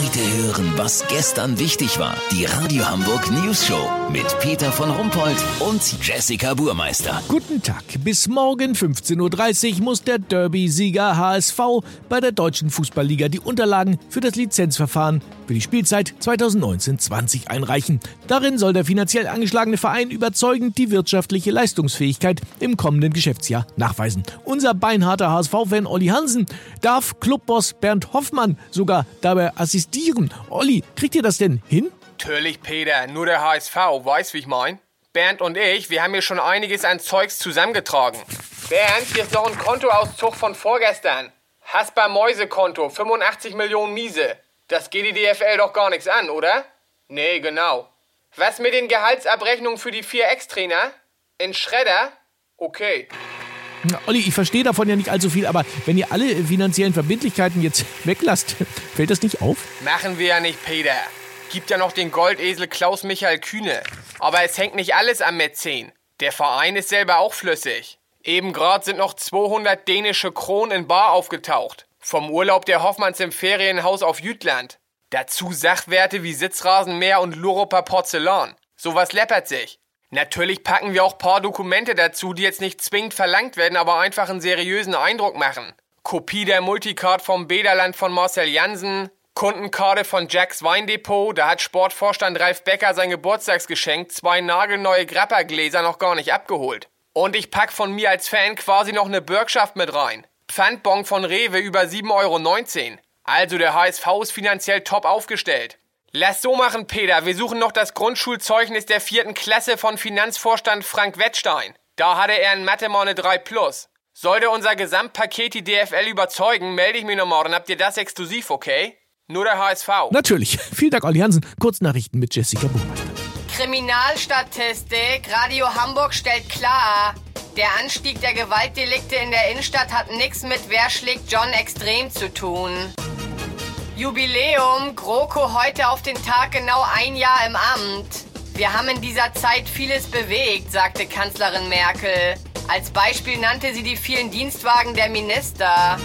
Heute hören, was gestern wichtig war. Die Radio Hamburg News Show mit Peter von Rumpold und Jessica Burmeister. Guten Tag. Bis morgen 15.30 Uhr muss der Derby-Sieger HSV bei der Deutschen Fußballliga die Unterlagen für das Lizenzverfahren für die Spielzeit 2019-20 einreichen. Darin soll der finanziell angeschlagene Verein überzeugend die wirtschaftliche Leistungsfähigkeit im kommenden Geschäftsjahr nachweisen. Unser beinharter HSV-Fan Olli Hansen darf Clubboss Bernd Hoffmann sogar dabei assistieren. Olli, kriegt ihr das denn hin? Natürlich, Peter, nur der HSV, weißt wie ich mein? Bernd und ich, wir haben hier schon einiges an Zeugs zusammengetragen. Bernd, hier ist noch ein Kontoauszug von vorgestern. Hasper Mäuse-Konto, 85 Millionen Miese. Das geht die DFL doch gar nichts an, oder? Nee, genau. Was mit den Gehaltsabrechnungen für die vier Ex-Trainer? In Schredder? Okay. Olli, ich verstehe davon ja nicht allzu viel, aber wenn ihr alle finanziellen Verbindlichkeiten jetzt weglasst, fällt das nicht auf? Machen wir ja nicht, Peter. Gibt ja noch den Goldesel Klaus-Michael Kühne. Aber es hängt nicht alles am Mäzen. Der Verein ist selber auch flüssig. Eben gerade sind noch 200 dänische Kronen in Bar aufgetaucht. Vom Urlaub der Hoffmanns im Ferienhaus auf Jütland. Dazu Sachwerte wie Sitzrasenmäher und Luroper Porzellan. Sowas läppert sich. Natürlich packen wir auch paar Dokumente dazu, die jetzt nicht zwingend verlangt werden, aber einfach einen seriösen Eindruck machen. Kopie der Multicard vom Bederland von Marcel Jansen, Kundenkarte von Jacks Weindepot, da hat Sportvorstand Ralf Becker sein Geburtstagsgeschenk, zwei nagelneue Grappergläser noch gar nicht abgeholt. Und ich pack von mir als Fan quasi noch eine Bürgschaft mit rein. Pfandbon von Rewe über 7,19 Euro. Also der HSV ist finanziell top aufgestellt. Lass so machen, Peter. Wir suchen noch das Grundschulzeugnis der vierten Klasse von Finanzvorstand Frank Wettstein. Da hatte er in Mathe mal eine 3 Plus. Sollte unser Gesamtpaket die DFL überzeugen, melde ich mich nochmal, dann habt ihr das exklusiv, okay? Nur der HSV. Natürlich. Vielen Dank, Olli Hansen. Kurznachrichten mit Jessica Buchmeister. Kriminalstatistik. Radio Hamburg stellt klar, der Anstieg der Gewaltdelikte in der Innenstadt hat nichts mit Wer schlägt John extrem zu tun. Jubiläum, GroKo heute auf den Tag genau ein Jahr im Amt. Wir haben in dieser Zeit vieles bewegt, sagte Kanzlerin Merkel. Als Beispiel nannte sie die vielen Dienstwagen der Minister.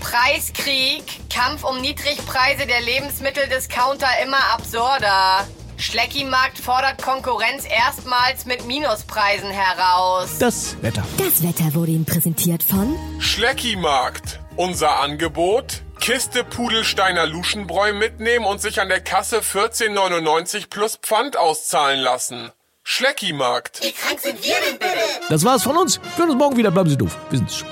Preiskrieg, Kampf um Niedrigpreise der Lebensmitteldiscounter immer absurder. Schleckimarkt fordert Konkurrenz erstmals mit Minuspreisen heraus. Das Wetter. Das Wetter wurde Ihnen präsentiert von Schleckimarkt. Unser Angebot? Kiste Pudelsteiner Luschenbräu mitnehmen und sich an der Kasse 14,99 plus Pfand auszahlen lassen. Schleckimarkt. Wie krank sind wir denn bitte? Das war's von uns. Wir hören uns morgen wieder. Bleiben Sie doof. Wir sind's schon.